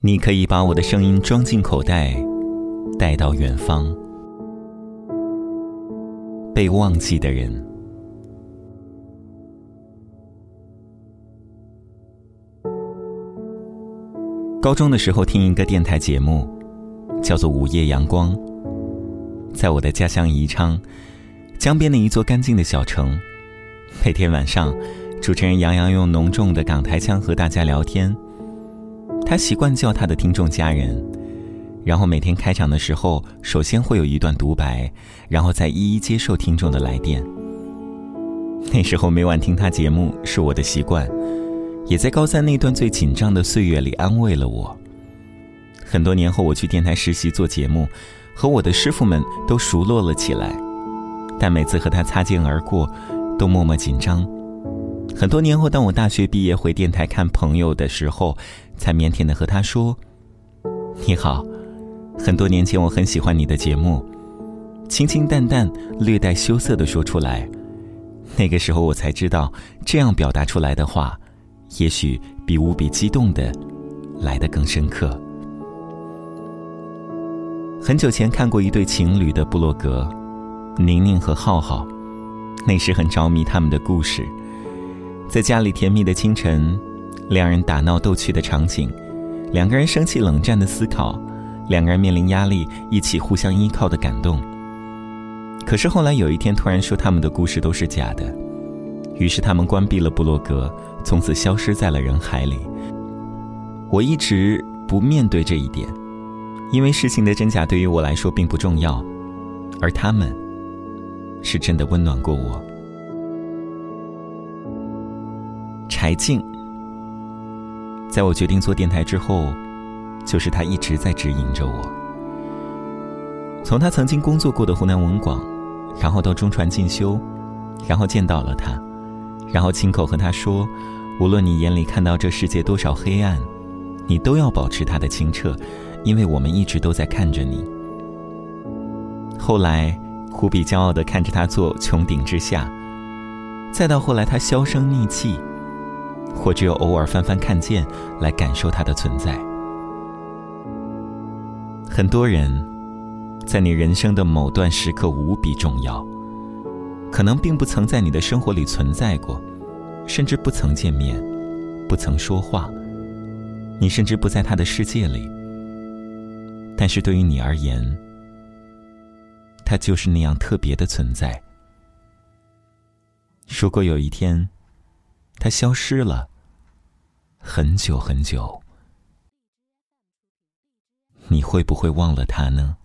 你可以把我的声音装进口袋，带到远方。被忘记的人。高中的时候听一个电台节目，叫做《午夜阳光》。在我的家乡宜昌，江边的一座干净的小城，每天晚上，主持人杨洋用浓重的港台腔和大家聊天。他习惯叫他的听众家人，然后每天开场的时候，首先会有一段独白，然后再一一接受听众的来电。那时候每晚听他节目是我的习惯，也在高三那段最紧张的岁月里安慰了我。很多年后，我去电台实习做节目，和我的师傅们都熟络了起来，但每次和他擦肩而过，都默默紧张。很多年后，当我大学毕业回电台看朋友的时候，才腼腆的和他说：“你好，很多年前我很喜欢你的节目。”清清淡淡、略带羞涩的说出来。那个时候我才知道，这样表达出来的话，也许比无比激动的来得更深刻。很久前看过一对情侣的部落格，宁宁和浩浩，那时很着迷他们的故事。在家里甜蜜的清晨，两人打闹逗趣的场景，两个人生气冷战的思考，两个人面临压力一起互相依靠的感动。可是后来有一天突然说他们的故事都是假的，于是他们关闭了部落格，从此消失在了人海里。我一直不面对这一点，因为事情的真假对于我来说并不重要，而他们，是真的温暖过我。柴静，在我决定做电台之后，就是他一直在指引着我。从他曾经工作过的湖南文广，然后到中传进修，然后见到了他，然后亲口和他说：“无论你眼里看到这世界多少黑暗，你都要保持它的清澈，因为我们一直都在看着你。”后来，无比骄傲的看着他做《穹顶之下》，再到后来他销声匿迹。或只有偶尔翻翻看见，来感受它的存在。很多人，在你人生的某段时刻无比重要，可能并不曾在你的生活里存在过，甚至不曾见面，不曾说话，你甚至不在他的世界里。但是对于你而言，他就是那样特别的存在。如果有一天，他消失了很久很久，你会不会忘了他呢？